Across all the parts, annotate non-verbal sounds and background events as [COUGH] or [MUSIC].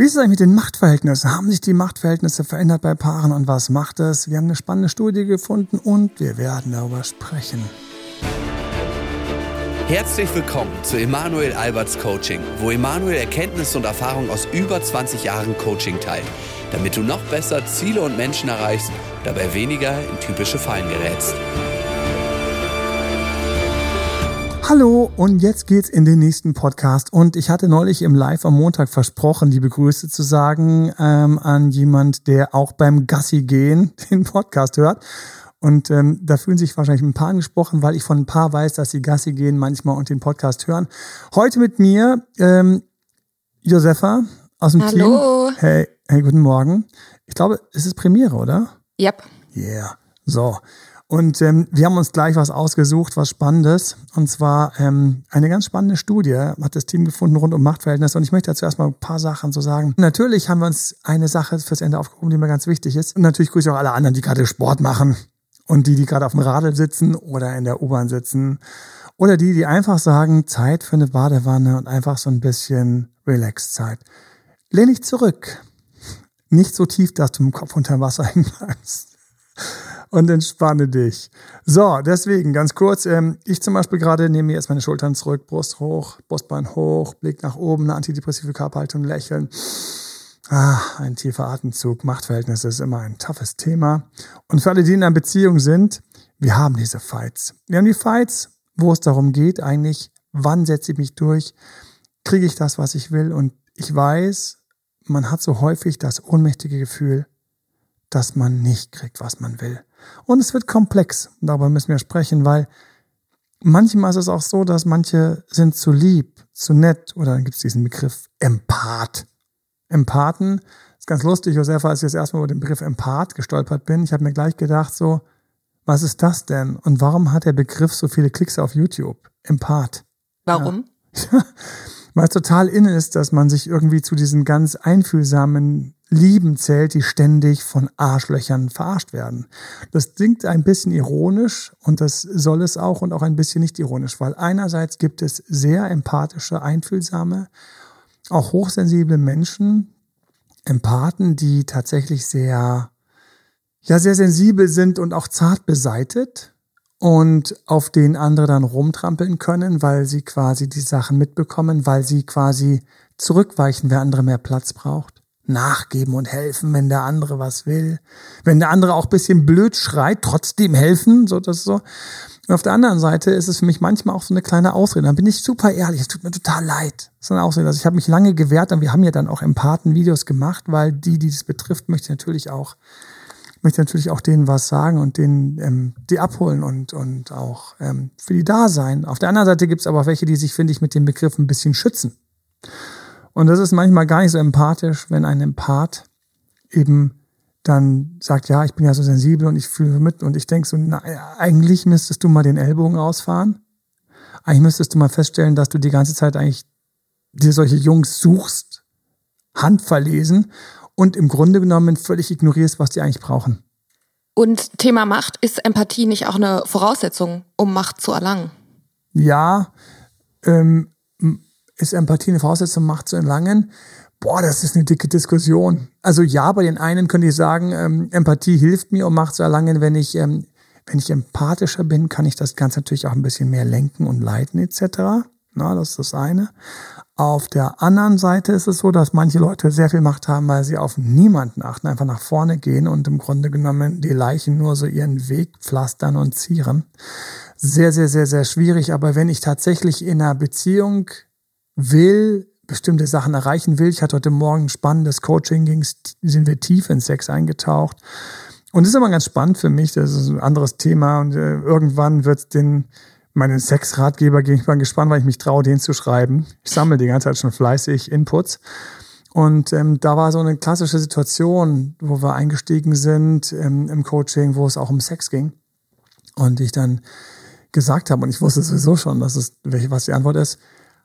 Wie ist es eigentlich mit den Machtverhältnissen? Haben sich die Machtverhältnisse verändert bei Paaren und was macht es? Wir haben eine spannende Studie gefunden und wir werden darüber sprechen. Herzlich willkommen zu Emanuel Alberts Coaching, wo Emanuel Erkenntnisse und Erfahrung aus über 20 Jahren Coaching teilt, damit du noch besser Ziele und Menschen erreichst, dabei weniger in typische Fallen gerätst. Hallo und jetzt geht's in den nächsten Podcast. Und ich hatte neulich im Live am Montag versprochen, liebe Grüße zu sagen ähm, an jemand, der auch beim Gassi gehen [LAUGHS] den Podcast hört. Und ähm, da fühlen sich wahrscheinlich ein paar angesprochen, weil ich von ein paar weiß, dass sie Gassi gehen manchmal und den Podcast hören. Heute mit mir ähm, Josefa aus dem Hallo. Team. Hey, hey, guten Morgen. Ich glaube, es ist Premiere, oder? Yep. Yeah. So. Und ähm, wir haben uns gleich was ausgesucht, was Spannendes. Und zwar ähm, eine ganz spannende Studie hat das Team gefunden rund um Machtverhältnisse. Und ich möchte dazu erstmal ein paar Sachen so sagen. Natürlich haben wir uns eine Sache fürs Ende aufgehoben, die mir ganz wichtig ist. Und natürlich grüße ich auch alle anderen, die gerade Sport machen. Und die, die gerade auf dem Radl sitzen oder in der U-Bahn sitzen. Oder die, die einfach sagen, Zeit für eine Badewanne und einfach so ein bisschen Relax-Zeit. Lehn dich zurück. Nicht so tief, dass du im Kopf unter Wasser [LAUGHS] hängen bleibst und entspanne dich. So, deswegen ganz kurz, ähm, ich zum Beispiel gerade nehme jetzt meine Schultern zurück, Brust hoch, Brustbein hoch, Blick nach oben, eine antidepressive Körperhaltung, lächeln. Ah, ein tiefer Atemzug, Machtverhältnisse ist immer ein toughes Thema. Und für alle, die in einer Beziehung sind, wir haben diese Fights. Wir haben die Fights, wo es darum geht, eigentlich, wann setze ich mich durch, kriege ich das, was ich will. Und ich weiß, man hat so häufig das ohnmächtige Gefühl, dass man nicht kriegt, was man will. Und es wird komplex. Darüber müssen wir sprechen, weil manchmal ist es auch so, dass manche sind zu lieb, zu nett oder dann gibt es diesen Begriff Empath. Empathen ist ganz lustig, Josefa, als ich das erste Mal über den Begriff Empath gestolpert bin. Ich habe mir gleich gedacht, so, was ist das denn? Und warum hat der Begriff so viele Klicks auf YouTube? Empath. Warum? Ja. [LAUGHS] Weil es total in ist, dass man sich irgendwie zu diesen ganz einfühlsamen Lieben zählt, die ständig von Arschlöchern verarscht werden. Das klingt ein bisschen ironisch und das soll es auch und auch ein bisschen nicht ironisch, weil einerseits gibt es sehr empathische, einfühlsame, auch hochsensible Menschen, Empathen, die tatsächlich sehr, ja, sehr sensibel sind und auch zart beseitet und auf denen andere dann rumtrampeln können, weil sie quasi die Sachen mitbekommen, weil sie quasi zurückweichen, wer andere mehr Platz braucht nachgeben und helfen, wenn der andere was will. Wenn der andere auch bisschen blöd schreit, trotzdem helfen, so das so. Und auf der anderen Seite ist es für mich manchmal auch so eine kleine Ausrede. Dann bin ich super ehrlich, es tut mir total leid. Das ist eine Ausrede. Also ich habe mich lange gewehrt und wir haben ja dann auch Empathen-Videos gemacht, weil die, die das betrifft, möchte natürlich auch, möchte natürlich auch denen was sagen und denen ähm, die abholen und, und auch ähm, für die da sein. Auf der anderen Seite gibt es aber welche, die sich, finde ich, mit dem Begriff ein bisschen schützen. Und das ist manchmal gar nicht so empathisch, wenn ein Empath eben dann sagt, ja, ich bin ja so sensibel und ich fühle mit und ich denke so, na, eigentlich müsstest du mal den Ellbogen ausfahren. Eigentlich müsstest du mal feststellen, dass du die ganze Zeit eigentlich dir solche Jungs suchst, handverlesen und im Grunde genommen völlig ignorierst, was die eigentlich brauchen. Und Thema Macht, ist Empathie nicht auch eine Voraussetzung, um Macht zu erlangen? Ja, ähm, ist Empathie eine Voraussetzung, Macht zu erlangen? Boah, das ist eine dicke Diskussion. Also ja, bei den einen könnte ich sagen, ähm, Empathie hilft mir, um Macht zu erlangen. Wenn ich, ähm, wenn ich empathischer bin, kann ich das Ganze natürlich auch ein bisschen mehr lenken und leiten etc. Na, das ist das eine. Auf der anderen Seite ist es so, dass manche Leute sehr viel Macht haben, weil sie auf niemanden achten, einfach nach vorne gehen und im Grunde genommen die Leichen nur so ihren Weg pflastern und zieren. Sehr, sehr, sehr, sehr schwierig. Aber wenn ich tatsächlich in einer Beziehung will, bestimmte Sachen erreichen will. Ich hatte heute Morgen ein spannendes Coaching, ging's, sind wir tief in Sex eingetaucht. Und das ist aber ganz spannend für mich, das ist ein anderes Thema und äh, irgendwann wird den meinen Sexratgeber gehen. Ich bin gespannt, weil ich mich traue, den zu schreiben. Ich sammle die ganze Zeit schon fleißig Inputs. Und ähm, da war so eine klassische Situation, wo wir eingestiegen sind ähm, im Coaching, wo es auch um Sex ging. Und ich dann gesagt habe, und ich wusste sowieso schon, dass es, was die Antwort ist,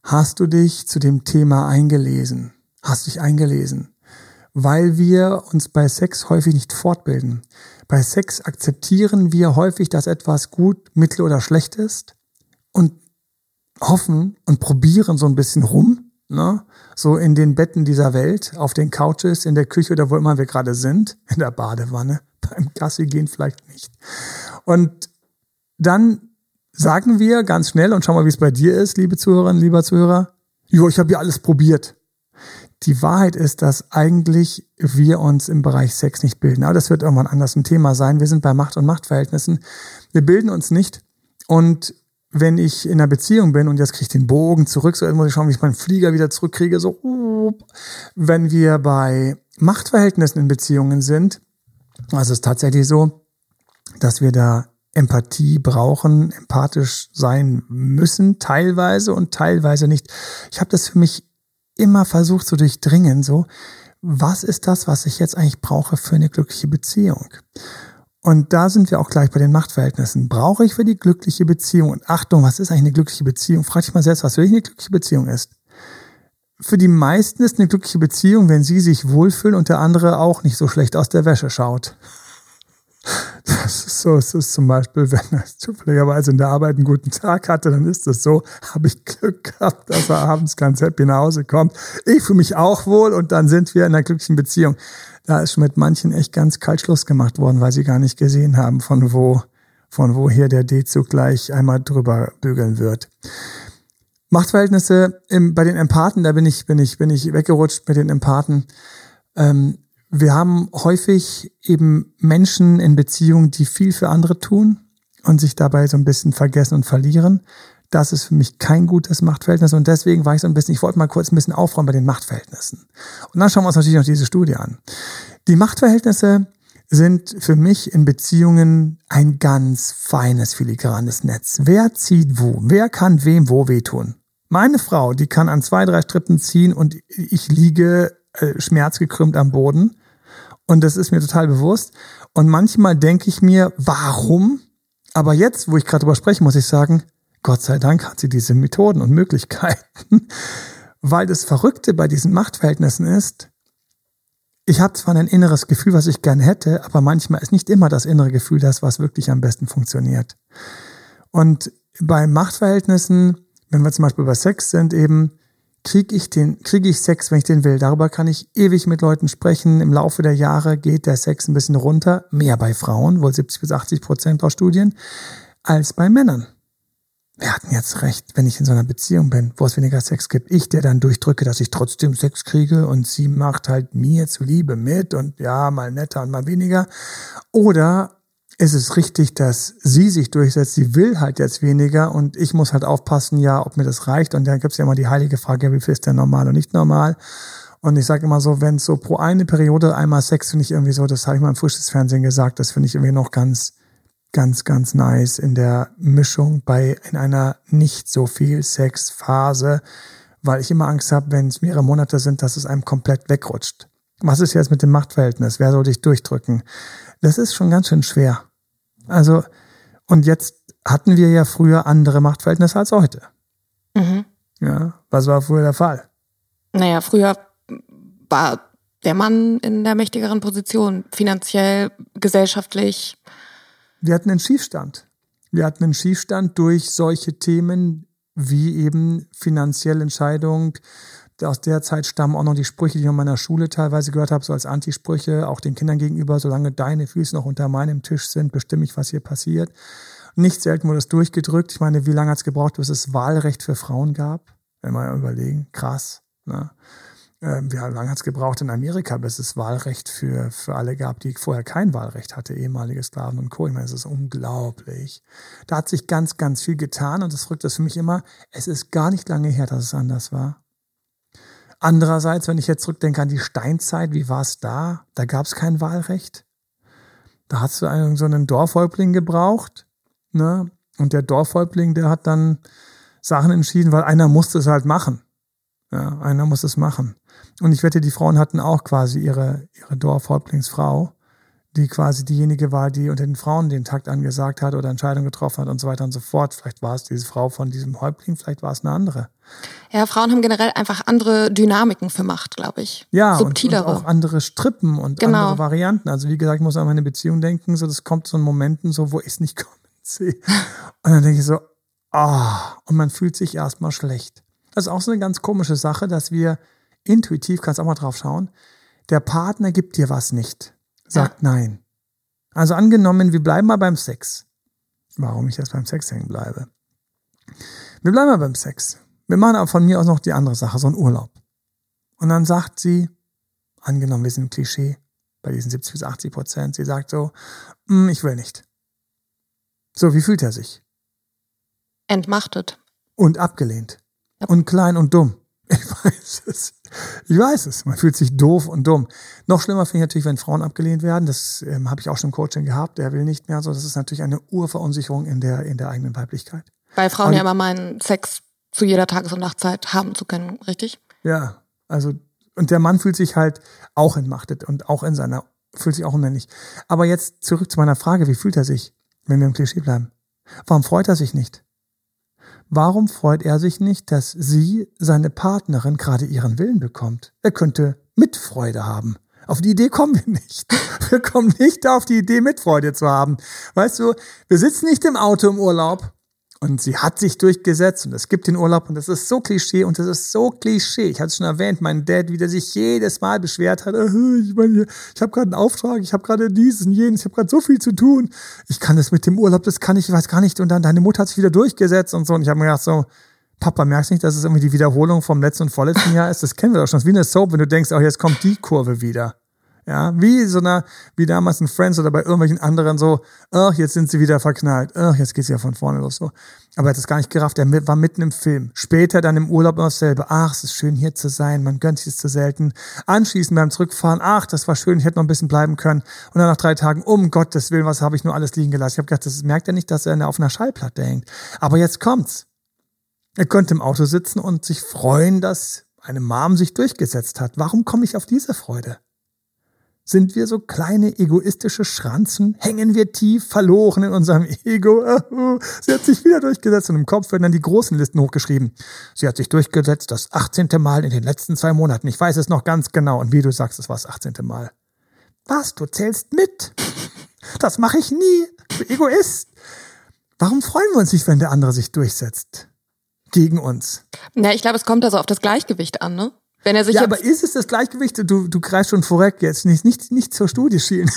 Hast du dich zu dem Thema eingelesen? Hast dich eingelesen? Weil wir uns bei Sex häufig nicht fortbilden. Bei Sex akzeptieren wir häufig, dass etwas gut, mittel oder schlecht ist und hoffen und probieren so ein bisschen rum. ne? so in den Betten dieser Welt, auf den Couches, in der Küche oder wo immer wir gerade sind, in der Badewanne, [LAUGHS] beim Gassi gehen vielleicht nicht. Und dann sagen wir ganz schnell und schau mal, wie es bei dir ist, liebe Zuhörerinnen, lieber Zuhörer, jo, ich habe ja alles probiert. Die Wahrheit ist, dass eigentlich wir uns im Bereich Sex nicht bilden. Aber das wird irgendwann anders ein Thema sein. Wir sind bei Macht und Machtverhältnissen. Wir bilden uns nicht. Und wenn ich in einer Beziehung bin und jetzt kriege ich den Bogen zurück, so muss ich schauen, wie ich meinen Flieger wieder zurückkriege, so, wenn wir bei Machtverhältnissen in Beziehungen sind, also es ist tatsächlich so, dass wir da Empathie brauchen, empathisch sein müssen, teilweise und teilweise nicht. Ich habe das für mich immer versucht zu durchdringen, so, was ist das, was ich jetzt eigentlich brauche für eine glückliche Beziehung? Und da sind wir auch gleich bei den Machtverhältnissen. Brauche ich für die glückliche Beziehung? Und Achtung, was ist eigentlich eine glückliche Beziehung? Frag dich mal selbst, was für dich eine glückliche Beziehung ist. Für die meisten ist eine glückliche Beziehung, wenn sie sich wohlfühlen und der andere auch nicht so schlecht aus der Wäsche schaut. Das ist so, es ist zum Beispiel, wenn er zufälligerweise in der Arbeit einen guten Tag hatte, dann ist es so, habe ich Glück gehabt, dass er abends ganz happy nach Hause kommt. Ich fühle mich auch wohl und dann sind wir in einer glücklichen Beziehung. Da ist mit manchen echt ganz kalt Schluss gemacht worden, weil sie gar nicht gesehen haben, von wo, von woher der D-Zug gleich einmal drüber bügeln wird. Machtverhältnisse im, bei den Empathen, da bin ich, bin ich, bin ich weggerutscht mit den Empathen. Ähm, wir haben häufig eben Menschen in Beziehungen, die viel für andere tun und sich dabei so ein bisschen vergessen und verlieren. Das ist für mich kein gutes Machtverhältnis und deswegen war ich so ein bisschen, ich wollte mal kurz ein bisschen aufräumen bei den Machtverhältnissen. Und dann schauen wir uns natürlich noch diese Studie an. Die Machtverhältnisse sind für mich in Beziehungen ein ganz feines, filigranes Netz. Wer zieht wo? Wer kann wem wo wehtun? Meine Frau, die kann an zwei, drei Strippen ziehen und ich liege äh, schmerzgekrümmt am Boden. Und das ist mir total bewusst. Und manchmal denke ich mir, warum? Aber jetzt, wo ich gerade drüber spreche, muss ich sagen, Gott sei Dank hat sie diese Methoden und Möglichkeiten. [LAUGHS] Weil das Verrückte bei diesen Machtverhältnissen ist, ich habe zwar ein inneres Gefühl, was ich gern hätte, aber manchmal ist nicht immer das innere Gefühl das, was wirklich am besten funktioniert. Und bei Machtverhältnissen, wenn wir zum Beispiel bei Sex sind, eben, kriege ich den, kriege ich Sex, wenn ich den will. Darüber kann ich ewig mit Leuten sprechen. Im Laufe der Jahre geht der Sex ein bisschen runter, mehr bei Frauen, wohl 70 bis 80 Prozent aus Studien, als bei Männern. Wir hatten jetzt recht, wenn ich in so einer Beziehung bin, wo es weniger Sex gibt. Ich, der dann durchdrücke, dass ich trotzdem Sex kriege und sie macht halt mir zuliebe mit und ja, mal netter und mal weniger. Oder ist es richtig, dass sie sich durchsetzt. Sie will halt jetzt weniger und ich muss halt aufpassen, ja, ob mir das reicht. Und dann gibt es ja immer die heilige Frage, wie viel ist denn normal und nicht normal? Und ich sage immer so, wenn so pro eine Periode einmal Sex finde ich irgendwie so, das habe ich mal im Frühstücksfernsehen gesagt, das finde ich irgendwie noch ganz, ganz, ganz nice in der Mischung bei in einer nicht so viel Sexphase, weil ich immer Angst habe, wenn es mehrere Monate sind, dass es einem komplett wegrutscht. Was ist jetzt mit dem Machtverhältnis? Wer soll dich durchdrücken? Das ist schon ganz schön schwer. Also, und jetzt hatten wir ja früher andere Machtverhältnisse als heute. Mhm. Ja, was war früher der Fall? Naja, früher war der Mann in der mächtigeren Position, finanziell, gesellschaftlich. Wir hatten einen Schiefstand. Wir hatten einen Schiefstand durch solche Themen wie eben finanzielle Entscheidung, aus der Zeit stammen auch noch die Sprüche, die ich in meiner Schule teilweise gehört habe, so als Antisprüche, auch den Kindern gegenüber, solange deine Füße noch unter meinem Tisch sind, bestimme ich, was hier passiert. Nicht selten wurde es durchgedrückt. Ich meine, wie lange hat es gebraucht, bis es Wahlrecht für Frauen gab? Wenn wir überlegen, krass. Ne? Ähm, wie lange hat es gebraucht in Amerika, bis es Wahlrecht für, für alle gab, die vorher kein Wahlrecht hatte, ehemalige Sklaven und Co. Ich meine, es ist unglaublich. Da hat sich ganz, ganz viel getan und das rückt das für mich immer, es ist gar nicht lange her, dass es anders war. Andererseits, wenn ich jetzt zurückdenke an die Steinzeit, wie war es da? Da gab es kein Wahlrecht. Da hast du einen, so einen Dorfhäuptling gebraucht. Ne? Und der Dorfhäuptling, der hat dann Sachen entschieden, weil einer musste es halt machen. Ja, einer muss es machen. Und ich wette, die Frauen hatten auch quasi ihre, ihre Dorfhäuptlingsfrau die quasi diejenige war, die unter den Frauen den Takt angesagt hat oder Entscheidungen getroffen hat und so weiter und so fort. Vielleicht war es diese Frau von diesem Häuptling, vielleicht war es eine andere. Ja, Frauen haben generell einfach andere Dynamiken für Macht, glaube ich. Ja, Subtilere. Und, und auch andere Strippen und genau. andere Varianten. Also wie gesagt, ich muss an meine Beziehung denken, so das kommt so in Momenten, so wo ich es nicht [LAUGHS] kommen sehe. Und dann denke ich so, ah, oh, und man fühlt sich erstmal schlecht. Das ist auch so eine ganz komische Sache, dass wir intuitiv, kannst auch mal drauf schauen, der Partner gibt dir was nicht, sagt nein. Also angenommen, wir bleiben mal beim Sex. Warum ich jetzt beim Sex hängen bleibe. Wir bleiben mal beim Sex. Wir machen aber von mir aus noch die andere Sache, so einen Urlaub. Und dann sagt sie, angenommen, wir sind im Klischee, bei diesen 70 bis 80 Prozent, sie sagt so, mm, ich will nicht. So, wie fühlt er sich? Entmachtet. Und abgelehnt. Ja. Und klein und dumm. [LAUGHS] Ich weiß es. Ich weiß es. Man fühlt sich doof und dumm. Noch schlimmer finde ich natürlich, wenn Frauen abgelehnt werden. Das ähm, habe ich auch schon im Coaching gehabt. Der will nicht mehr. So, das ist natürlich eine Urverunsicherung in der, in der eigenen Weiblichkeit. Weil Frauen Aber ja immer meinen, Sex zu jeder Tages- und Nachtzeit haben zu können, richtig? Ja, also, und der Mann fühlt sich halt auch entmachtet und auch in seiner, fühlt sich auch unmännlich. Aber jetzt zurück zu meiner Frage, wie fühlt er sich, wenn wir im Klischee bleiben? Warum freut er sich nicht? Warum freut er sich nicht, dass sie, seine Partnerin, gerade ihren Willen bekommt? Er könnte Mitfreude haben. Auf die Idee kommen wir nicht. [LAUGHS] Wir kommen nicht auf die Idee, Mitfreude zu haben. Weißt du, wir sitzen nicht im Auto im Urlaub und sie hat sich durchgesetzt und es gibt den Urlaub und das ist so Klischee und das ist so Klischee. Ich hatte es schon erwähnt, mein Dad, wie der sich jedes Mal beschwert hat. Äh, ich meine, ich habe gerade einen Auftrag, ich habe gerade dieses und jenes, ich habe gerade so viel zu tun. Ich kann das mit dem Urlaub, das kann ich, ich weiß gar nicht. Und dann deine Mutter hat sich wieder durchgesetzt und so. Und ich habe mir gedacht so, Papa, merkst nicht, dass es irgendwie die Wiederholung vom letzten und vorletzten Jahr ist? Das kennen wir doch schon. Das ist wie eine Soap, wenn du denkst, oh, jetzt kommt die Kurve wieder. Ja, wie so einer, wie damals in Friends oder bei irgendwelchen anderen so, ach, jetzt sind sie wieder verknallt, ach, jetzt geht's ja von vorne los so. Aber er hat es gar nicht gerafft, er war mitten im Film. Später dann im Urlaub immer dasselbe, ach, es ist schön hier zu sein, man gönnt sich es zu selten. Anschließend beim Zurückfahren, ach, das war schön, ich hätte noch ein bisschen bleiben können. Und dann nach drei Tagen, um Gottes Willen, was habe ich nur alles liegen gelassen. Ich habe gedacht, das merkt er nicht, dass er auf einer Schallplatte hängt. Aber jetzt kommt's. Er könnte im Auto sitzen und sich freuen, dass eine Mom sich durchgesetzt hat. Warum komme ich auf diese Freude? Sind wir so kleine egoistische Schranzen? Hängen wir tief verloren in unserem Ego? Sie hat sich wieder durchgesetzt und im Kopf werden dann die großen Listen hochgeschrieben. Sie hat sich durchgesetzt das 18. Mal in den letzten zwei Monaten. Ich weiß es noch ganz genau. Und wie du sagst, es war das 18. Mal. Was? Du zählst mit? Das mache ich nie. Du Egoist. Warum freuen wir uns nicht, wenn der andere sich durchsetzt? Gegen uns. Ja, ich glaube, es kommt also auf das Gleichgewicht an, ne? Wenn er sich ja, aber ist es das Gleichgewicht? Du, du greifst schon vorweg jetzt, nicht, nicht, nicht zur Studie schielen.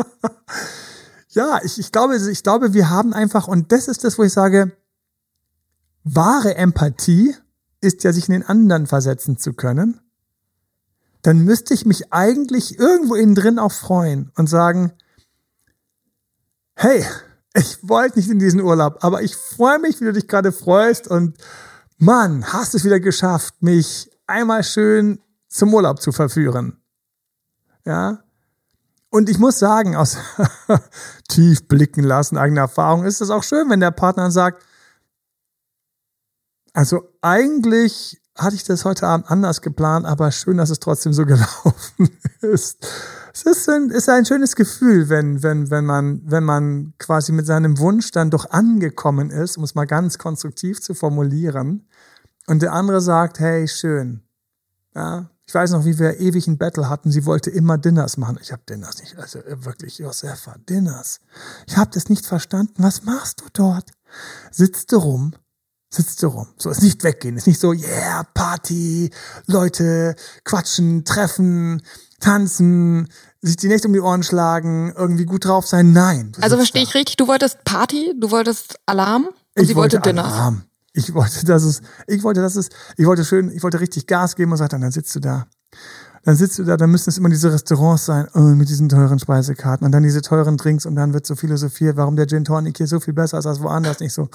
[LAUGHS] ja, ich, ich, glaube, ich glaube, wir haben einfach, und das ist das, wo ich sage, wahre Empathie ist ja, sich in den anderen versetzen zu können. Dann müsste ich mich eigentlich irgendwo innen drin auch freuen und sagen, hey, ich wollte nicht in diesen Urlaub, aber ich freue mich, wie du dich gerade freust und Mann, hast es wieder geschafft, mich einmal schön zum Urlaub zu verführen. Ja. Und ich muss sagen, aus [LAUGHS] tief blicken lassen, eigener Erfahrung, ist es auch schön, wenn der Partner sagt, also eigentlich hatte ich das heute Abend anders geplant, aber schön, dass es trotzdem so [LAUGHS] gelaufen ist. Es ist ein, ist ein schönes Gefühl, wenn, wenn, wenn man, wenn man quasi mit seinem Wunsch dann doch angekommen ist, um es mal ganz konstruktiv zu formulieren, und der andere sagt, hey, schön. Ja, ich weiß noch, wie wir ewig ein Battle hatten. Sie wollte immer Dinners machen. Ich habe Dinners nicht, also äh, wirklich, Josefa, Dinners. Ich habe das nicht verstanden. Was machst du dort? Sitzt du rum? Sitzt du rum? So, ist nicht weggehen. Ist nicht so, yeah, Party, Leute, quatschen, treffen, tanzen, sich die Nächte um die Ohren schlagen, irgendwie gut drauf sein. Nein. Also verstehe ich richtig, du wolltest Party, du wolltest Alarm und ich sie wollte, wollte Dinners. Alarm. Ich wollte, dass es, ich wollte, dass es, ich wollte schön, ich wollte richtig Gas geben und sagte, dann sitzt du da. Dann sitzt du da, dann müssen es immer diese Restaurants sein, oh, mit diesen teuren Speisekarten und dann diese teuren Drinks und dann wird so philosophiert, warum der Gin Tonic hier so viel besser ist als woanders, nicht so.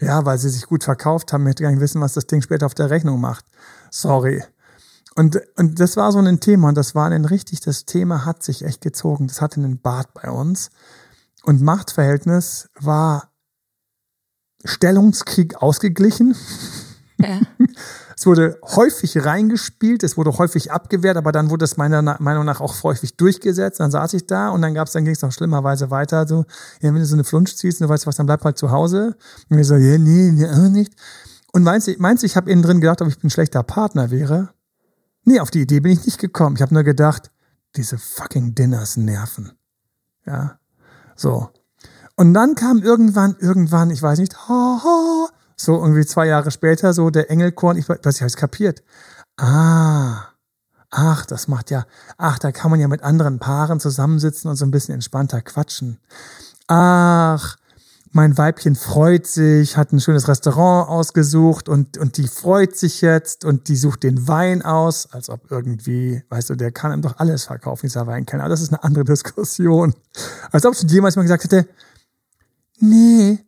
Ja, weil sie sich gut verkauft haben, möchte gar nicht wissen, was das Ding später auf der Rechnung macht. Sorry. Und, und das war so ein Thema und das war ein richtig, das Thema hat sich echt gezogen. Das hatte einen Bart bei uns. Und Machtverhältnis war Stellungskrieg ausgeglichen. Ja. [LAUGHS] Es wurde häufig reingespielt, es wurde häufig abgewehrt, aber dann wurde es meiner Meinung nach auch häufig durchgesetzt. Dann saß ich da und dann gab's, dann ging es noch schlimmerweise weiter. So, ja, wenn du so eine Flunsch ziehst, du weißt was, dann bleib halt zu Hause. Und ich so, ja, nee, nee, auch nicht. Und meinst du, meinst du, ich habe innen drin gedacht, ob ich ein schlechter Partner wäre? Nee, auf die Idee bin ich nicht gekommen. Ich habe nur gedacht, diese fucking Dinners nerven. Ja, so. Und dann kam irgendwann, irgendwann, ich weiß nicht, ha, ha, So irgendwie zwei Jahre später, so der Engelkorn, ich weiß, ich habe es kapiert. Ah, ach, das macht ja, ach, da kann man ja mit anderen Paaren zusammensitzen und so ein bisschen entspannter quatschen. Ach, mein Weibchen freut sich, hat ein schönes Restaurant ausgesucht und, und die freut sich jetzt und die sucht den Wein aus, als ob irgendwie, weißt du, der kann ihm doch alles verkaufen, dieser Weinkenner. Aber das ist eine andere Diskussion. Als ob schon jemals mal gesagt hätte, nee,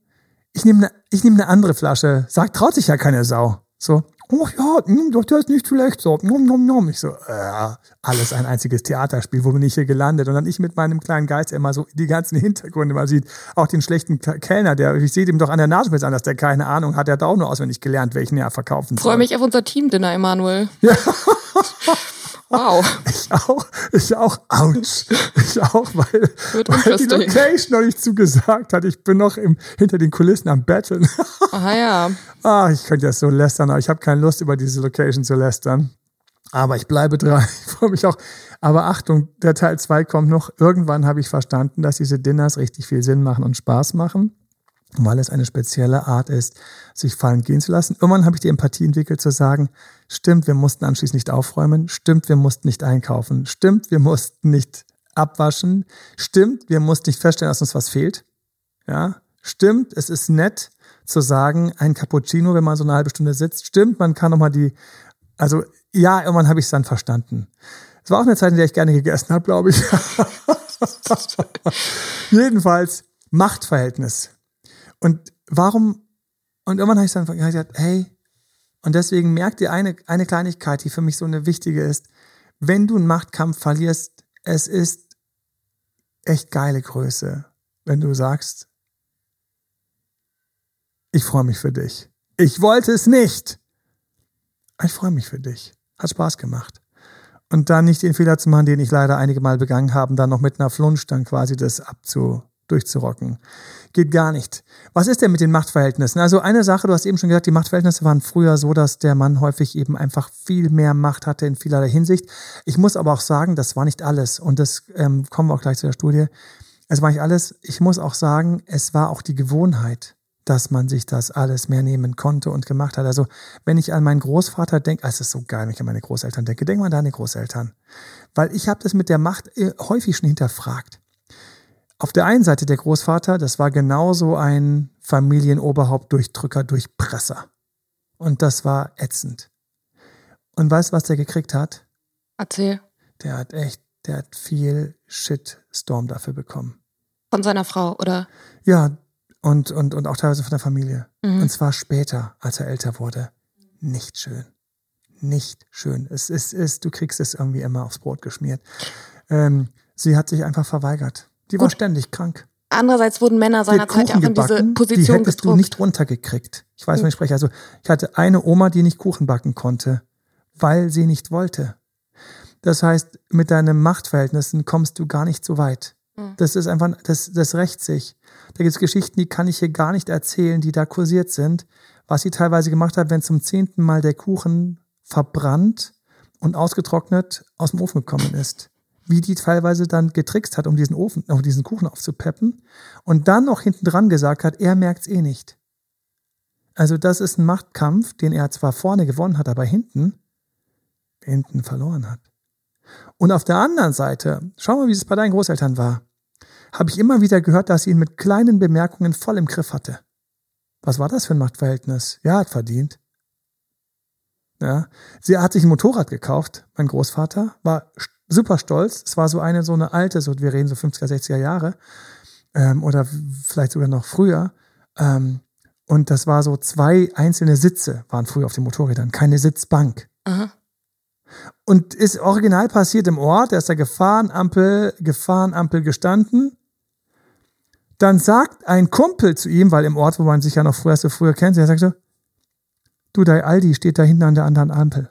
ich nehme eine, ich nehme eine andere Flasche. Sagt, traut sich ja keine Sau. So, oh ja, hm, doch, der ist nicht schlecht. So, nom, nom, nom. Ich so, äh, alles ein einziges Theaterspiel, wo bin ich hier gelandet? Und dann ich mit meinem kleinen Geist, immer so die ganzen Hintergründe mal sieht, auch den schlechten Kellner, der, ich sehe dem doch an der Nasenspitze an, dass der keine Ahnung hat, der hat auch nur auswendig gelernt, welchen er verkaufen soll. Freue mich auf unser Team-Dinner, Emanuel. Ja. [LAUGHS] Wow. Ich auch, ich auch, ouch. Ich auch, weil, weil die Location noch nicht zugesagt hat. Ich bin noch im, hinter den Kulissen am Betteln. [LAUGHS] Aha, ja. Ah, ich könnte das so lästern, aber ich habe keine Lust, über diese Location zu lästern. Aber ich bleibe dran. [LAUGHS] Ich freue mich auch. Aber Achtung, der Teil 2 kommt noch. Irgendwann habe ich verstanden, dass diese Dinners richtig viel Sinn machen und Spaß machen weil es eine spezielle Art ist, sich fallen gehen zu lassen. Irgendwann habe ich die Empathie entwickelt zu sagen, stimmt, wir mussten anschließend nicht aufräumen, stimmt, wir mussten nicht einkaufen, stimmt, wir mussten nicht abwaschen, stimmt, wir mussten nicht feststellen, dass uns was fehlt. Ja, stimmt, es ist nett zu sagen, ein Cappuccino, wenn man so eine halbe Stunde sitzt, stimmt, man kann nochmal die, also ja, irgendwann habe ich es dann verstanden. Es war auch eine Zeit, in der ich gerne gegessen habe, glaube ich. [LAUGHS] Jedenfalls Machtverhältnis. Und warum, und irgendwann habe ich dann gesagt, hey, und deswegen merkt ihr eine, eine Kleinigkeit, die für mich so eine wichtige ist. Wenn du einen Machtkampf verlierst, es ist echt geile Größe, wenn du sagst, ich freue mich für dich. Ich wollte es nicht. Ich freue mich für dich. Hat Spaß gemacht. Und dann nicht den Fehler zu machen, den ich leider einige Mal begangen habe, dann noch mit einer Flunsch dann quasi das abzu, durchzurocken. Geht gar nicht. Was ist denn mit den Machtverhältnissen? Also eine Sache, du hast eben schon gesagt, die Machtverhältnisse waren früher so, dass der Mann häufig eben einfach viel mehr Macht hatte in vielerlei Hinsicht. Ich muss aber auch sagen, das war nicht alles. Und das ähm, kommen wir auch gleich zu der Studie. Es war nicht alles. Ich muss auch sagen, es war auch die Gewohnheit, dass man sich das alles mehr nehmen konnte und gemacht hat. Also wenn ich an meinen Großvater denke, ah, es ist so geil, wenn ich an meine Großeltern denke, denk mal an deine Großeltern. Weil ich habe das mit der Macht äh, häufig schon hinterfragt. Auf der einen Seite der Großvater, das war genauso ein Familienoberhaupt, Durchdrücker, Durchpresser. Und das war ätzend. Und weißt du, was der gekriegt hat? Erzähl. Der hat echt, der hat viel Shitstorm dafür bekommen. Von seiner Frau, oder? Ja, und, und, und auch teilweise von der Familie. Mhm. Und zwar später, als er älter wurde. Nicht schön. Nicht schön. Es ist, ist du kriegst es irgendwie immer aufs Brot geschmiert. Ähm, sie hat sich einfach verweigert. Die Gut. war ständig krank. Andererseits wurden Männer seinerzeit ja auch in diese Position Die hättest gedruckt. du nicht runtergekriegt. Ich weiß, was ich spreche. Also ich hatte eine Oma, die nicht Kuchen backen konnte, weil sie nicht wollte. Das heißt, mit deinen Machtverhältnissen kommst du gar nicht so weit. Mhm. Das ist einfach, das, das rächt sich. Da gibt es Geschichten, die kann ich hier gar nicht erzählen, die da kursiert sind. Was sie teilweise gemacht hat, wenn zum zehnten Mal der Kuchen verbrannt und ausgetrocknet aus dem Ofen gekommen ist wie die teilweise dann getrickst hat, um diesen Ofen, um diesen Kuchen aufzupeppen und dann noch hinten dran gesagt hat, er merkt's eh nicht. Also das ist ein Machtkampf, den er zwar vorne gewonnen hat, aber hinten, hinten verloren hat. Und auf der anderen Seite, schau mal, wie es bei deinen Großeltern war, habe ich immer wieder gehört, dass sie ihn mit kleinen Bemerkungen voll im Griff hatte. Was war das für ein Machtverhältnis? Ja, hat verdient. Ja, sie hat sich ein Motorrad gekauft, mein Großvater, war super stolz. Es war so eine, so eine alte, so wir reden so 50er, 60er Jahre ähm, oder vielleicht sogar noch früher. Ähm, und das war so zwei einzelne Sitze waren früher auf den Motorrädern, keine Sitzbank. Aha. Und ist original passiert im Ort, da ist der Gefahrenampel, Gefahrenampel gestanden. Dann sagt ein Kumpel zu ihm, weil im Ort, wo man sich ja noch früher, so früher kennt, der sagt so, du, dein Aldi steht da hinten an der anderen Ampel.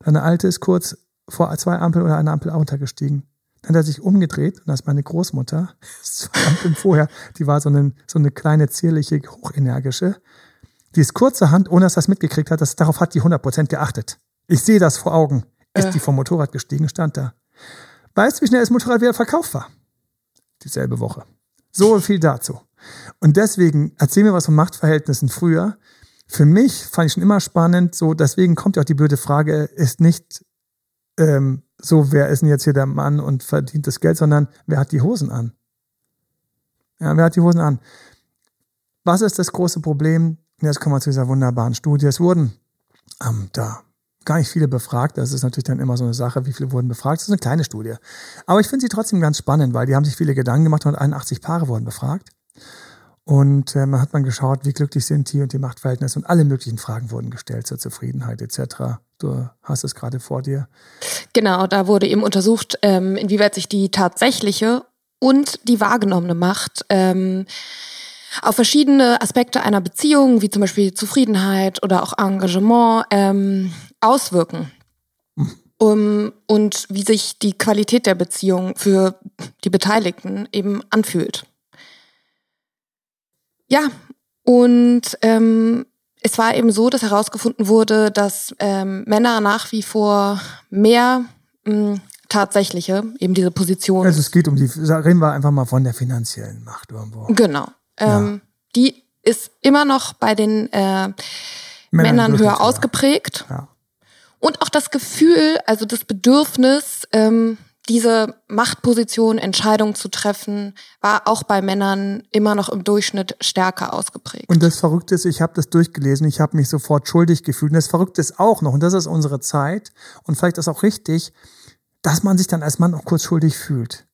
Deine Alte ist kurz vor zwei Ampeln oder einer Ampel untergestiegen. Dann hat er sich umgedreht und das ist meine Großmutter, [LAUGHS] zwei Ampeln vorher, die war so eine, so eine kleine, zierliche, hochenergische. Die ist kurzerhand, ohne dass er das mitgekriegt hat, das, darauf hat die 100% geachtet. Ich sehe das vor Augen. Ist äh. die vom Motorrad gestiegen, stand da. Weißt du, wie schnell das Motorrad wieder verkauft war? Dieselbe Woche. So viel dazu. Und deswegen, erzähl mir was von Machtverhältnissen früher. für mich fand ich schon immer spannend, so deswegen kommt ja auch die blöde Frage, ist nicht ähm, so, wer ist denn jetzt hier der Mann und verdient das Geld, sondern wer hat die Hosen an? Ja, wer hat die Hosen an? Was ist das große Problem? Jetzt kommen wir zu dieser wunderbaren Studie. Es wurden ähm, da gar nicht viele befragt. Das ist natürlich dann immer so eine Sache, wie viele wurden befragt. Das ist eine kleine Studie. Aber ich finde sie trotzdem ganz spannend, weil die haben sich viele Gedanken gemacht und 81 Paare wurden befragt. Und äh, man hat man geschaut, wie glücklich sind die und die Machtverhältnisse und alle möglichen Fragen wurden gestellt zur Zufriedenheit etc. Du hast es gerade vor dir. Genau, da wurde eben untersucht, ähm, inwieweit sich die tatsächliche und die wahrgenommene Macht ähm, auf verschiedene Aspekte einer Beziehung, wie zum Beispiel Zufriedenheit oder auch Engagement, ähm, auswirken. Um, und wie sich die Qualität der Beziehung für die Beteiligten eben anfühlt. Ja, und ähm, es war eben so, dass herausgefunden wurde, dass ähm, Männer nach wie vor mehr mh, tatsächliche, eben diese Position. Also es geht um die, reden wir einfach mal von der finanziellen Macht irgendwo. Genau. Ähm, ja. Die ist immer noch bei den äh, Männern, Männern höher ausgeprägt. Ja. Und auch das Gefühl, also das Bedürfnis, ähm, diese Machtposition, Entscheidungen zu treffen, war auch bei Männern immer noch im Durchschnitt stärker ausgeprägt. Und das Verrückte ist, ich habe das durchgelesen, ich habe mich sofort schuldig gefühlt. Und das Verrückte ist auch noch, und das ist unsere Zeit, und vielleicht ist auch richtig, dass man sich dann als Mann auch kurz schuldig fühlt.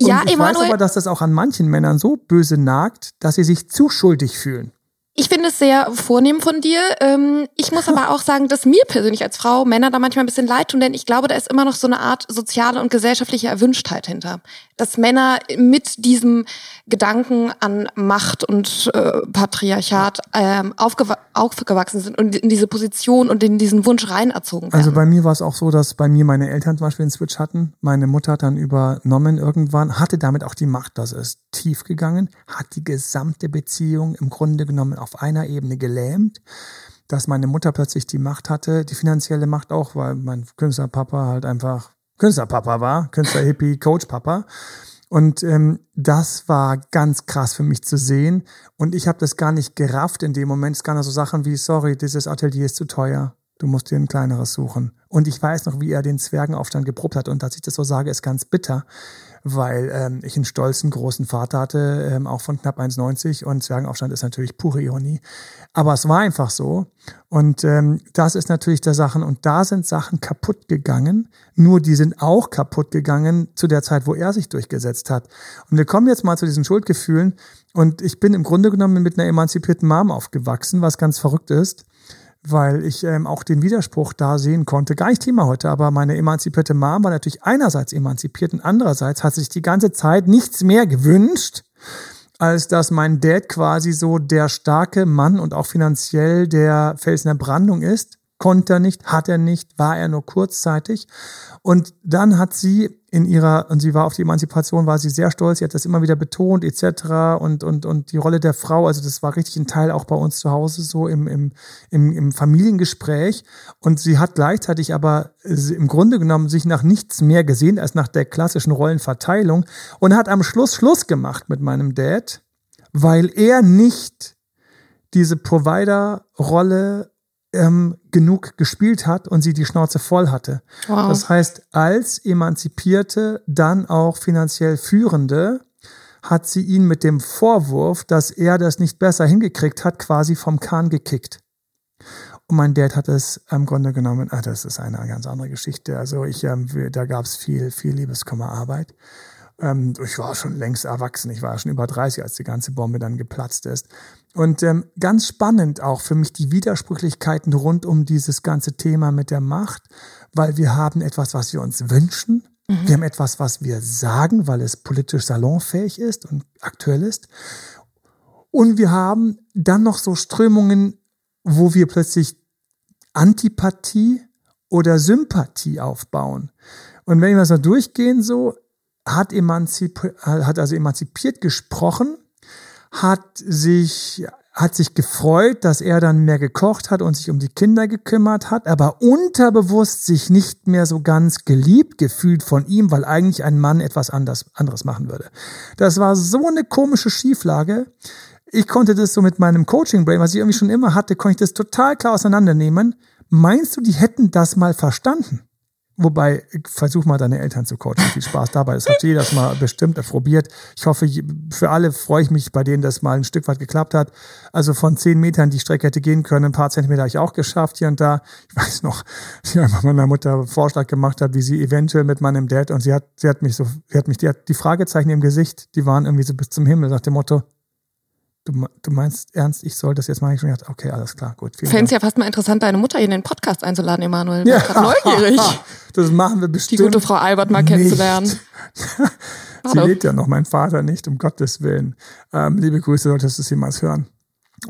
Und ja, ich Emanuel, weiß aber, dass das auch an manchen Männern so böse nagt, dass sie sich zu schuldig fühlen. Ich finde es sehr vornehm von dir. Ähm, ich muss aber auch sagen, dass mir persönlich als Frau Männer da manchmal ein bisschen leid tun, denn ich glaube, da ist immer noch so eine Art soziale und gesellschaftliche Erwünschtheit hinter. Dass Männer mit diesem Gedanken an Macht und äh, Patriarchat ähm, aufgew aufgewachsen sind und in diese Position und in diesen Wunsch rein erzogen werden. Also bei mir war es auch so, dass bei mir meine Eltern zum Beispiel einen Switch hatten. Meine Mutter hat dann übernommen irgendwann, hatte damit auch die Macht, dass es tief gegangen, hat die gesamte Beziehung im Grunde genommen auf einer Ebene gelähmt, dass meine Mutter plötzlich die Macht hatte, die finanzielle Macht auch, weil mein Künstlerpapa halt einfach Künstlerpapa war, Künstler-Hippie, [LAUGHS] Coach-Papa. Und ähm, das war ganz krass für mich zu sehen. Und ich habe das gar nicht gerafft in dem Moment. Es gab so Sachen wie, sorry, dieses Atelier ist zu teuer. Du musst dir ein kleineres suchen. Und ich weiß noch, wie er den Zwergenaufstand geprobt hat. Und dass ich das so sage, ist ganz bitter weil ähm, ich einen stolzen großen Vater hatte, ähm, auch von knapp 1,90 und Zwergenaufstand ist natürlich pure Ironie. Aber es war einfach so. Und ähm, das ist natürlich der Sachen. Und da sind Sachen kaputt gegangen. Nur die sind auch kaputt gegangen zu der Zeit, wo er sich durchgesetzt hat. Und wir kommen jetzt mal zu diesen Schuldgefühlen. Und ich bin im Grunde genommen mit einer emanzipierten Mom aufgewachsen, was ganz verrückt ist weil ich ähm, auch den Widerspruch da sehen konnte. Gar nicht Thema heute, aber meine emanzipierte Mom war natürlich einerseits emanzipiert und andererseits hat sich die ganze Zeit nichts mehr gewünscht, als dass mein Dad quasi so der starke Mann und auch finanziell der Felsen der Brandung ist. Konnte er nicht, hat er nicht, war er nur kurzzeitig. Und dann hat sie in ihrer, und sie war auf die Emanzipation, war sie sehr stolz, sie hat das immer wieder betont, etc. Und, und, und die Rolle der Frau, also das war richtig ein Teil auch bei uns zu Hause, so im, im, im, im Familiengespräch. Und sie hat gleichzeitig aber im Grunde genommen sich nach nichts mehr gesehen als nach der klassischen Rollenverteilung und hat am Schluss Schluss gemacht mit meinem Dad, weil er nicht diese Provider-Rolle ähm, genug gespielt hat und sie die Schnauze voll hatte. Wow. Das heißt, als emanzipierte, dann auch finanziell führende, hat sie ihn mit dem Vorwurf, dass er das nicht besser hingekriegt hat, quasi vom Kahn gekickt. Und mein Dad hat es im Grunde genommen, ah, das ist eine ganz andere Geschichte. Also ich, ähm, da gab es viel, viel Liebeskummerarbeit. Ähm, ich war schon längst erwachsen, ich war schon über 30, als die ganze Bombe dann geplatzt ist. Und ähm, ganz spannend auch für mich die Widersprüchlichkeiten rund um dieses ganze Thema mit der Macht, weil wir haben etwas, was wir uns wünschen. Mhm. Wir haben etwas, was wir sagen, weil es politisch salonfähig ist und aktuell ist. Und wir haben dann noch so Strömungen, wo wir plötzlich Antipathie oder Sympathie aufbauen. Und wenn wir so durchgehen, so, hat, emanzip hat also emanzipiert gesprochen, hat sich, hat sich gefreut, dass er dann mehr gekocht hat und sich um die Kinder gekümmert hat, aber unterbewusst sich nicht mehr so ganz geliebt gefühlt von ihm, weil eigentlich ein Mann etwas anders, anderes machen würde. Das war so eine komische Schieflage. ich konnte das so mit meinem Coaching-Brain, was ich irgendwie schon immer hatte, konnte ich das total klar auseinandernehmen. Meinst du, die hätten das mal verstanden? Wobei, versuch mal deine Eltern zu coachen. Viel Spaß dabei. Das hat [LAUGHS] jeder mal bestimmt probiert. Ich hoffe, für alle freue ich mich, bei denen das mal ein Stück weit geklappt hat. Also von zehn Metern die Strecke hätte gehen können, ein paar Zentimeter habe ich auch geschafft hier und da. Ich weiß noch, [LAUGHS] ich einfach meiner Mutter einen Vorschlag gemacht hat, wie sie eventuell mit meinem Dad und sie hat, sie hat mich so, sie hat mich, die, hat die Fragezeichen im Gesicht, die waren irgendwie so bis zum Himmel nach dem Motto, Du, du, meinst ernst, ich soll das jetzt machen? Ich schon gedacht, okay, alles klar, gut. Fände es ja fast mal interessant, deine Mutter in den Podcast einzuladen, Emanuel. Ja. neugierig. [LAUGHS] das machen wir bestimmt. Die gute Frau Albert mal kennenzulernen. [LAUGHS] sie lebt ja noch, mein Vater nicht, um Gottes Willen. Ähm, liebe Grüße, solltest du es jemals hören.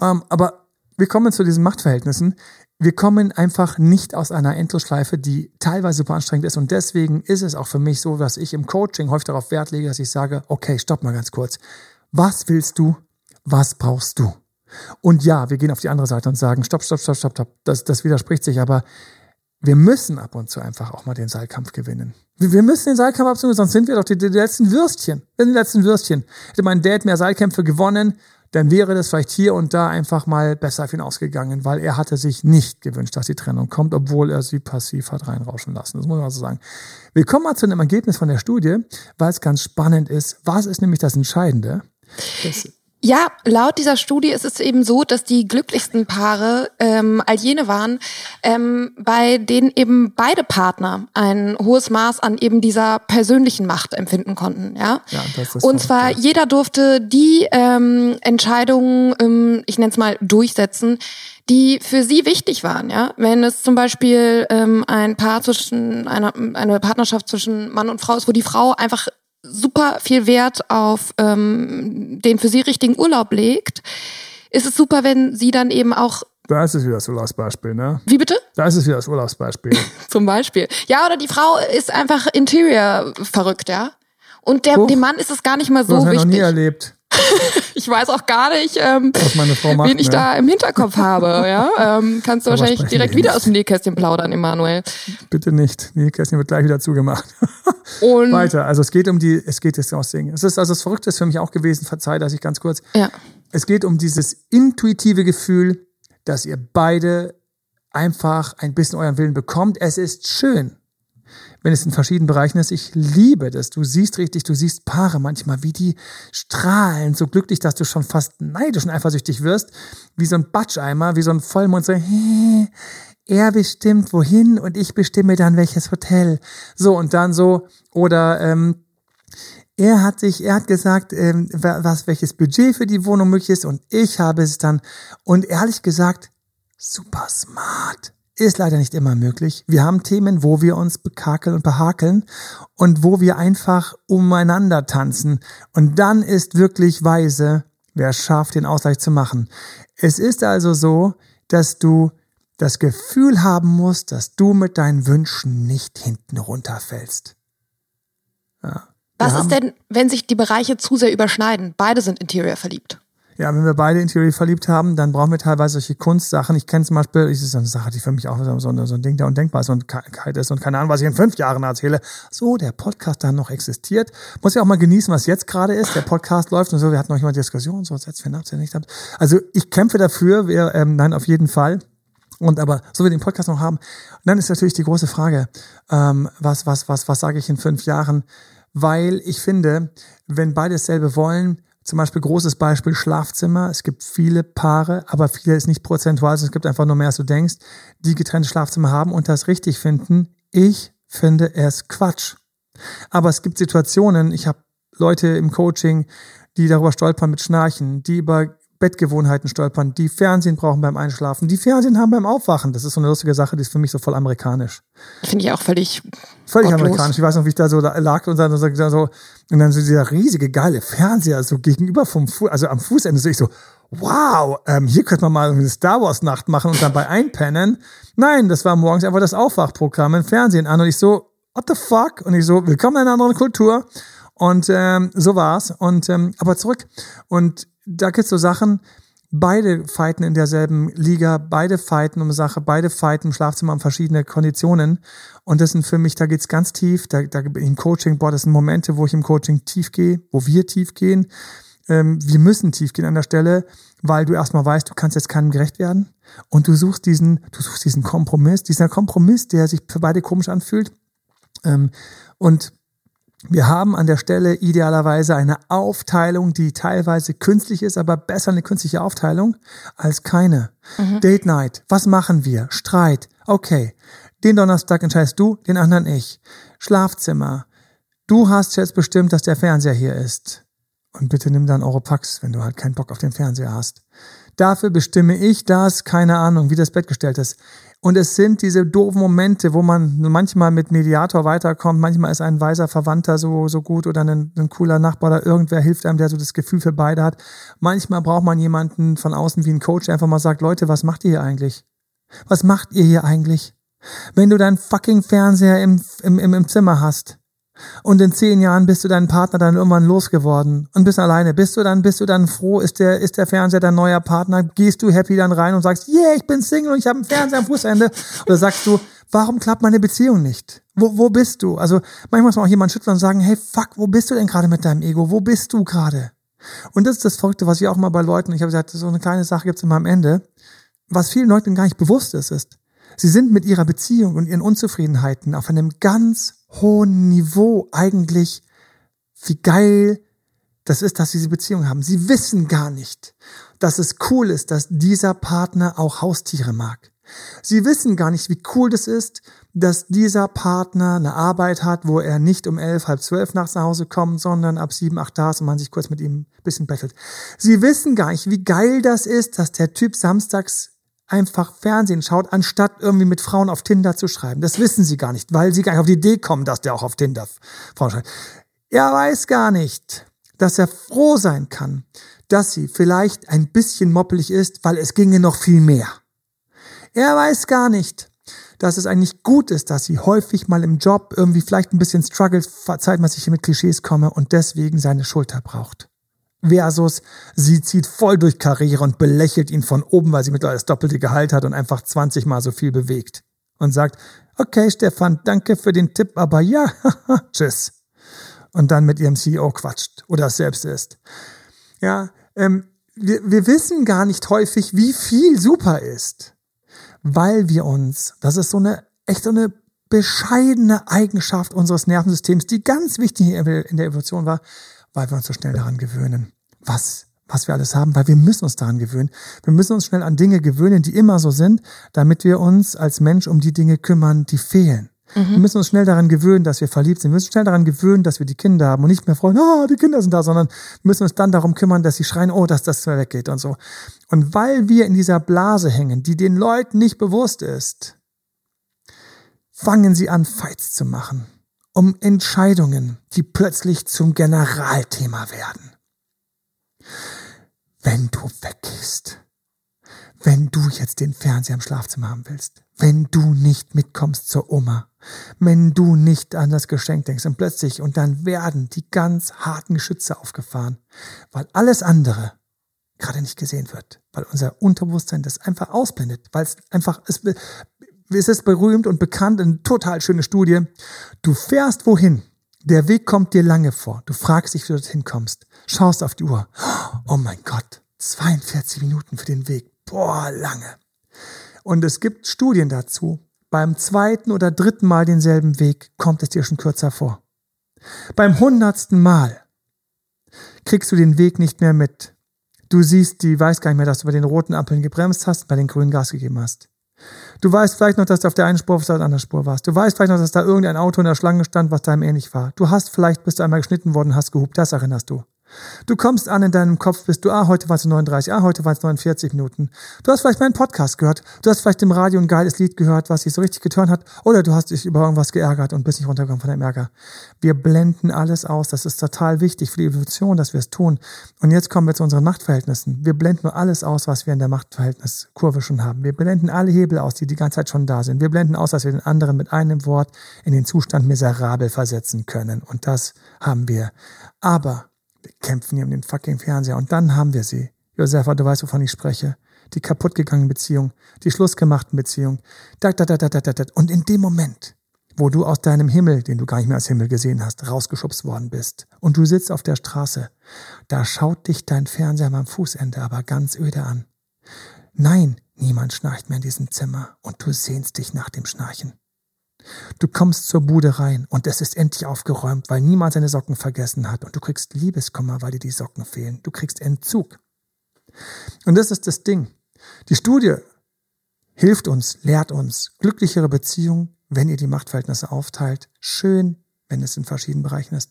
Ähm, aber wir kommen zu diesen Machtverhältnissen. Wir kommen einfach nicht aus einer Endlosschleife, die teilweise super anstrengend ist. Und deswegen ist es auch für mich so, dass ich im Coaching häufig darauf Wert lege, dass ich sage, okay, stopp mal ganz kurz. Was willst du was brauchst du? Und ja, wir gehen auf die andere Seite und sagen, stopp, stopp, stopp, stopp, stopp. Das, das widerspricht sich, aber wir müssen ab und zu einfach auch mal den Seilkampf gewinnen. Wir müssen den Seilkampf absolut, sonst sind wir doch die, die letzten Würstchen. Wir sind die letzten Würstchen. Hätte mein Dad mehr Seilkämpfe gewonnen, dann wäre das vielleicht hier und da einfach mal besser für ihn ausgegangen, weil er hatte sich nicht gewünscht, dass die Trennung kommt, obwohl er sie passiv hat reinrauschen lassen. Das muss man so sagen. Wir kommen mal zu einem Ergebnis von der Studie, weil es ganz spannend ist. Was ist nämlich das Entscheidende? Das ja, laut dieser Studie ist es eben so, dass die glücklichsten Paare ähm, all jene waren, ähm, bei denen eben beide Partner ein hohes Maß an eben dieser persönlichen Macht empfinden konnten. Ja, ja das ist Und zwar okay. jeder durfte die ähm, Entscheidungen, ähm, ich nenne es mal, durchsetzen, die für sie wichtig waren. Ja, wenn es zum Beispiel ähm, ein Paar zwischen einer eine Partnerschaft zwischen Mann und Frau ist, wo die Frau einfach super viel Wert auf ähm, den für sie richtigen Urlaub legt, ist es super, wenn sie dann eben auch da ist es wieder das Urlaubsbeispiel, ne? Wie bitte? Da ist es wieder das Urlaubsbeispiel. [LAUGHS] Zum Beispiel. Ja, oder die Frau ist einfach Interior verrückt, ja? Und der, dem Mann ist es gar nicht mal so das wichtig. Das noch nie erlebt. [LAUGHS] ich weiß auch gar nicht, ähm, Was meine Frau macht, wen ich ne? da im Hinterkopf habe. [LAUGHS] Ja? Ähm, kannst du Aber wahrscheinlich direkt wieder aus dem Nähkästchen plaudern, Emanuel. Bitte nicht. Nähkästchen wird gleich wieder zugemacht. [LAUGHS] Und Weiter. Also es geht um die, es geht das Aussingen. Es ist also das Verrückte ist für mich auch gewesen, verzeih, dass ich ganz kurz. Ja. Es geht um dieses intuitive Gefühl, dass ihr beide einfach ein bisschen euren Willen bekommt. Es ist schön wenn es in verschiedenen Bereichen ist. Ich liebe das. Du siehst richtig, du siehst Paare manchmal, wie die strahlen, so glücklich, dass du schon fast neidisch und eifersüchtig wirst, wie so ein Batscheimer, wie so ein Vollmond, so, hä, er bestimmt wohin und ich bestimme dann welches Hotel. So, und dann so, oder ähm, er hat sich, er hat gesagt, ähm, was, welches Budget für die Wohnung möglich ist und ich habe es dann. Und ehrlich gesagt, super smart. Ist leider nicht immer möglich. Wir haben Themen, wo wir uns bekakeln und behakeln und wo wir einfach umeinander tanzen. Und dann ist wirklich weise, wer schafft, den Ausgleich zu machen. Es ist also so, dass du das Gefühl haben musst, dass du mit deinen Wünschen nicht hinten runterfällst. Ja. Was ist denn, wenn sich die Bereiche zu sehr überschneiden? Beide sind Interior verliebt. Ja, wenn wir beide in Theorie verliebt haben, dann brauchen wir teilweise solche Kunstsachen. Ich kenne zum Beispiel, das ist eine Sache, die für mich auch so, ein, so ein Ding der Undenkbar ist und kalt ist und keine Ahnung, was ich in fünf Jahren erzähle. So, der Podcast dann noch existiert. Muss ja auch mal genießen, was jetzt gerade ist. Der Podcast läuft und so. Wir hatten noch immer Diskussionen, so setzt wir ab, nicht ab. Also ich kämpfe dafür, wir, ähm, nein, auf jeden Fall. Und aber so wir den Podcast noch haben, dann ist natürlich die große Frage, ähm, was, was, was, was sage ich in fünf Jahren? Weil ich finde, wenn beide dasselbe wollen, zum Beispiel großes Beispiel Schlafzimmer. Es gibt viele Paare, aber viele ist nicht prozentual, es gibt einfach nur mehr, als du denkst, die getrennte Schlafzimmer haben und das richtig finden. Ich finde es Quatsch. Aber es gibt Situationen, ich habe Leute im Coaching, die darüber stolpern mit Schnarchen, die über Bettgewohnheiten stolpern, die Fernsehen brauchen beim Einschlafen, die Fernsehen haben beim Aufwachen. Das ist so eine lustige Sache, die ist für mich so voll amerikanisch. Finde ich auch völlig. Völlig gottlos. amerikanisch. Ich weiß noch, wie ich da so da lag und dann so, und dann so dieser riesige, geile Fernseher so gegenüber vom Fuß, also am Fußende so ich so, wow, ähm, hier könnte man mal eine Star Wars Nacht machen und dabei einpennen. Nein, das war morgens einfach das Aufwachprogramm im Fernsehen an und ich so, what the fuck? Und ich so, willkommen in einer anderen Kultur. Und ähm, so war's. Und ähm, aber zurück. Und da gibt's so Sachen, beide fighten in derselben Liga, beide fighten um Sache, beide fighten im Schlafzimmer um verschiedene Konditionen. Und das sind für mich, da geht's ganz tief, da, da im Coaching, boah, das sind Momente, wo ich im Coaching tief gehe, wo wir tief gehen. ähm, wir müssen tief gehen an der Stelle, weil du erstmal weißt, du kannst jetzt keinem gerecht werden. Und du suchst diesen, du suchst diesen Kompromiss, dieser Kompromiss, der sich für beide komisch anfühlt. Ähm, und wir haben an der Stelle idealerweise eine Aufteilung, die teilweise künstlich ist, aber besser eine künstliche Aufteilung als keine. Mhm. Date Night. Was machen wir? Streit. Okay. Den Donnerstag entscheidest du, den anderen ich. Schlafzimmer. Du hast jetzt bestimmt, dass der Fernseher hier ist. Und bitte nimm dann Europax, wenn du halt keinen Bock auf den Fernseher hast. Dafür bestimme ich das, keine Ahnung, wie das Bett gestellt ist. Und es sind diese doofen Momente, wo man manchmal mit Mediator weiterkommt, manchmal ist ein weiser Verwandter so, so gut oder ein, ein cooler Nachbar oder irgendwer hilft einem, der so das Gefühl für beide hat. Manchmal braucht man jemanden von außen wie ein Coach, der einfach mal sagt, Leute, was macht ihr hier eigentlich? Was macht ihr hier eigentlich? Wenn du deinen fucking Fernseher im, im, im, im Zimmer hast, und in zehn Jahren bist du deinen Partner dann irgendwann losgeworden und bist alleine. Bist du dann, bist du dann froh, ist der, ist der Fernseher dein neuer Partner? Gehst du happy dann rein und sagst, yeah, ich bin Single und ich habe einen Fernseher am Fußende? Oder sagst du, warum klappt meine Beziehung nicht? Wo, wo bist du? Also manchmal muss man auch jemand schütteln und sagen, hey, fuck, wo bist du denn gerade mit deinem Ego? Wo bist du gerade? Und das ist das Verrückte, was ich auch mal bei Leuten, ich habe gesagt, so eine kleine Sache gibt's immer am Ende, was vielen Leuten gar nicht bewusst ist, ist, sie sind mit ihrer Beziehung und ihren Unzufriedenheiten auf einem ganz hohen Niveau eigentlich, wie geil das ist, dass sie diese Beziehung haben. Sie wissen gar nicht, dass es cool ist, dass dieser Partner auch Haustiere mag. Sie wissen gar nicht, wie cool das ist, dass dieser Partner eine Arbeit hat, wo er nicht um elf, halb zwölf nachts nach Hause kommt, sondern ab sieben, acht da ist und man sich kurz mit ihm ein bisschen bettelt. Sie wissen gar nicht, wie geil das ist, dass der Typ samstags einfach Fernsehen schaut, anstatt irgendwie mit Frauen auf Tinder zu schreiben. Das wissen sie gar nicht, weil sie gar nicht auf die Idee kommen, dass der auch auf Tinder Frauen schreibt. Er weiß gar nicht, dass er froh sein kann, dass sie vielleicht ein bisschen moppelig ist, weil es ginge noch viel mehr. Er weiß gar nicht, dass es eigentlich gut ist, dass sie häufig mal im Job irgendwie vielleicht ein bisschen struggles, verzeiht man sich hier mit Klischees komme und deswegen seine Schulter braucht versus sie zieht voll durch Karriere und belächelt ihn von oben, weil sie mittlerweile das doppelte Gehalt hat und einfach 20 mal so viel bewegt. Und sagt, okay, Stefan, danke für den Tipp, aber ja, [LAUGHS] tschüss. Und dann mit ihrem CEO quatscht oder es selbst ist. Ja, ähm, wir, wir wissen gar nicht häufig, wie viel super ist, weil wir uns, das ist so eine, echt so eine bescheidene Eigenschaft unseres Nervensystems, die ganz wichtig in der Evolution war, weil wir uns so schnell daran gewöhnen, was, was wir alles haben, weil wir müssen uns daran gewöhnen. Wir müssen uns schnell an Dinge gewöhnen, die immer so sind, damit wir uns als Mensch um die Dinge kümmern, die fehlen. Mhm. Wir müssen uns schnell daran gewöhnen, dass wir verliebt sind. Wir müssen uns schnell daran gewöhnen, dass wir die Kinder haben und nicht mehr freuen, ah, die Kinder sind da, sondern müssen uns dann darum kümmern, dass sie schreien, oh, dass das weggeht und so. Und weil wir in dieser Blase hängen, die den Leuten nicht bewusst ist, fangen sie an, Fights zu machen um Entscheidungen, die plötzlich zum Generalthema werden. Wenn du weggehst, wenn du jetzt den Fernseher im Schlafzimmer haben willst, wenn du nicht mitkommst zur Oma, wenn du nicht an das Geschenk denkst und plötzlich und dann werden die ganz harten Geschütze aufgefahren, weil alles andere gerade nicht gesehen wird, weil unser Unterbewusstsein das einfach ausblendet, weil es einfach, es es ist berühmt und bekannt, eine total schöne Studie. Du fährst wohin. Der Weg kommt dir lange vor. Du fragst dich, wie du dorthin kommst. Schaust auf die Uhr. Oh mein Gott, 42 Minuten für den Weg. Boah, lange. Und es gibt Studien dazu. Beim zweiten oder dritten Mal denselben Weg kommt es dir schon kürzer vor. Beim hundertsten Mal kriegst du den Weg nicht mehr mit. Du siehst, die weiß gar nicht mehr, dass du bei den roten Ampeln gebremst hast, bei den grünen Gas gegeben hast. Du weißt vielleicht noch, dass du auf der einen Spur auf der anderen Spur warst. Du weißt vielleicht noch, dass da irgendein Auto in der Schlange stand, was deinem ähnlich war. Du hast vielleicht, bist du einmal geschnitten worden, hast gehupt, das erinnerst du. Du kommst an in deinem Kopf, bist du, ah, heute war es 39, ah, heute war es 49 Minuten. Du hast vielleicht meinen Podcast gehört, du hast vielleicht im Radio ein geiles Lied gehört, was dich so richtig geturnt hat, oder du hast dich über irgendwas geärgert und bist nicht runtergekommen von deinem Ärger. Wir blenden alles aus, das ist total wichtig für die Evolution, dass wir es tun. Und jetzt kommen wir zu unseren Machtverhältnissen. Wir blenden nur alles aus, was wir in der Machtverhältniskurve schon haben. Wir blenden alle Hebel aus, die die ganze Zeit schon da sind. Wir blenden aus, dass wir den anderen mit einem Wort in den Zustand miserabel versetzen können. Und das haben wir. Aber wir kämpfen hier um den fucking Fernseher. Und dann haben wir sie. Josefa, du weißt, wovon ich spreche. Die kaputtgegangene Beziehung, die schlussgemachten Beziehung. Und in dem Moment, wo du aus deinem Himmel, den du gar nicht mehr als Himmel gesehen hast, rausgeschubst worden bist. Und du sitzt auf der Straße. Da schaut dich dein Fernseher am Fußende aber ganz öde an. Nein, niemand schnarcht mehr in diesem Zimmer und du sehnst dich nach dem Schnarchen. Du kommst zur Bude rein und es ist endlich aufgeräumt, weil niemand seine Socken vergessen hat und du kriegst Liebeskummer, weil dir die Socken fehlen. Du kriegst Entzug. Und das ist das Ding. Die Studie hilft uns, lehrt uns glücklichere Beziehungen, wenn ihr die Machtverhältnisse aufteilt. Schön, wenn es in verschiedenen Bereichen ist.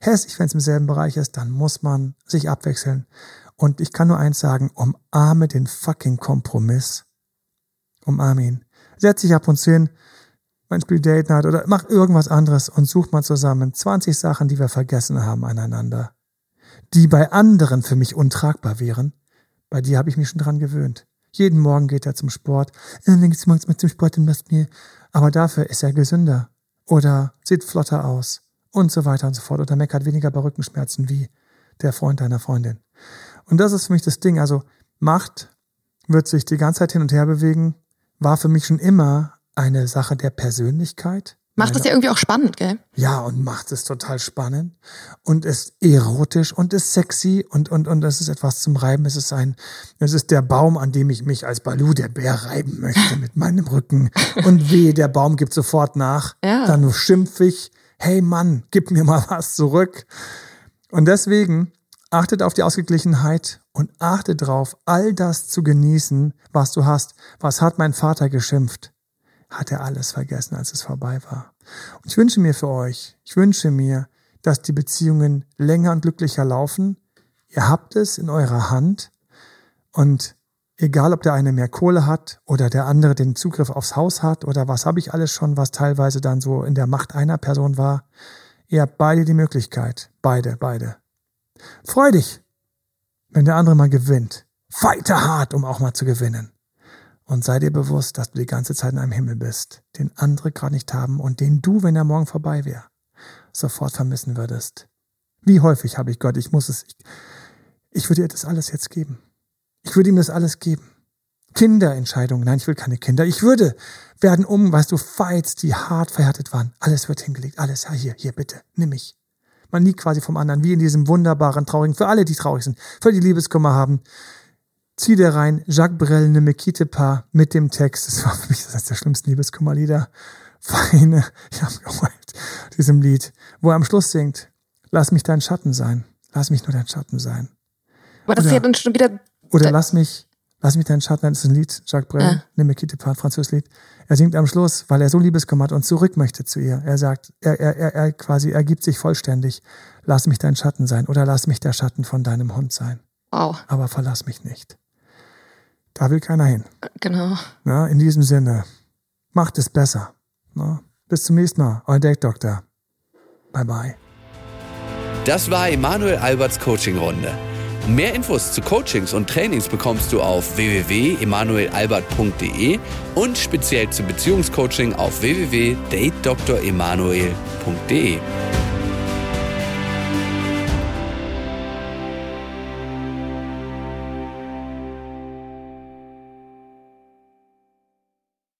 Hässlich, wenn es im selben Bereich ist, dann muss man sich abwechseln. Und ich kann nur eins sagen, umarme den fucking Kompromiss. Umarme ihn. Setz dich ab und zu hin, man spielt Date Night oder mach irgendwas anderes und sucht mal zusammen 20 Sachen, die wir vergessen haben aneinander. Die bei anderen für mich untragbar wären. Bei dir habe ich mich schon dran gewöhnt. Jeden Morgen geht er zum Sport. Dann geht's morgens mal zum Sport und machst mir. Aber dafür ist er gesünder. Oder sieht flotter aus. Und so weiter und so fort. Oder meckert weniger bei Rückenschmerzen wie der Freund deiner Freundin. Und das ist für mich das Ding. Also Macht wird sich die ganze Zeit hin und her bewegen. War für mich schon immer eine Sache der Persönlichkeit. Macht es ja irgendwie auch spannend, gell? Ja, und macht es total spannend und ist erotisch und ist sexy und, und, und es ist etwas zum Reiben. Es ist ein, es ist der Baum, an dem ich mich als Balu, der Bär, reiben möchte [LAUGHS] mit meinem Rücken. Und wehe, der Baum gibt sofort nach. Ja. Dann schimpf ich, hey Mann, gib mir mal was zurück. Und deswegen achtet auf die Ausgeglichenheit und achte drauf, all das zu genießen, was du hast. Was hat mein Vater geschimpft? Hat er alles vergessen, als es vorbei war. Und ich wünsche mir für euch, ich wünsche mir, dass die Beziehungen länger und glücklicher laufen. Ihr habt es in eurer Hand und egal, ob der eine mehr Kohle hat oder der andere den Zugriff aufs Haus hat oder was habe ich alles schon, was teilweise dann so in der Macht einer Person war, ihr habt beide die Möglichkeit. Beide, beide. Freu dich, wenn der andere mal gewinnt. Fighte hart, um auch mal zu gewinnen. Und sei dir bewusst, dass du die ganze Zeit in einem Himmel bist, den andere gerade nicht haben und den du, wenn er morgen vorbei wäre, sofort vermissen würdest. Wie häufig habe ich Gott, ich muss es, ich, ich würde ihr das alles jetzt geben. Ich würde ihm das alles geben. Kinderentscheidungen, nein, ich will keine Kinder. Ich würde werden um, weißt du, Fights, die hart verhärtet waren. Alles wird hingelegt, alles, ja, hier, hier, bitte, nimm mich. Man nie quasi vom anderen, wie in diesem wunderbaren, traurigen, für alle, die traurig sind, für die Liebeskummer haben, zieh dir rein Jacques Brel, ne me quitte pas mit dem Text. Das war für mich das der schlimmsten Liebeskummerlieder. Feine, [LAUGHS] ich habe geheult, diesem Lied, wo er am Schluss singt, lass mich dein Schatten sein. Lass mich nur dein Schatten sein. Aber das oder, ist ja dann schon wieder. Oder lass mich, lass mich dein Schatten sein. Das ist ein Lied, Jacques Brel, ja. ne me quitte pas, französisches Lied. Er singt am Schluss, weil er so Liebeskummer hat und zurück möchte zu ihr. Er sagt, er, er, er, er quasi ergibt sich vollständig. Lass mich dein Schatten sein oder lass mich der Schatten von deinem Hund sein. Wow. Aber verlass mich nicht. Da will keiner hin. Genau. Ja, in diesem Sinne, macht es besser. Ja, bis zum nächsten Mal, euer Date Doktor. Bye bye. Das war Emanuel Alberts Coaching-Runde. Mehr Infos zu Coachings und Trainings bekommst du auf www.emanuelalbert.de und speziell zum Beziehungscoaching auf www.datedremanuel.de.